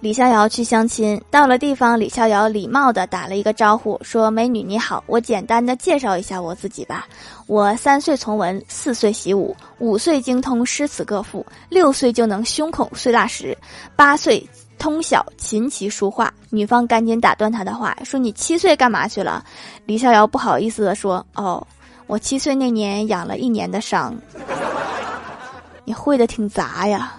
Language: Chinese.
李逍遥去相亲，到了地方，李逍遥礼貌的打了一个招呼，说：“美女你好，我简单的介绍一下我自己吧。我三岁从文，四岁习武，五岁精通诗词歌赋，六岁就能胸口碎大石，八岁通晓琴棋书画。”女方赶紧打断他的话，说：“你七岁干嘛去了？”李逍遥不好意思的说：“哦，我七岁那年养了一年的伤。”你会的挺杂呀。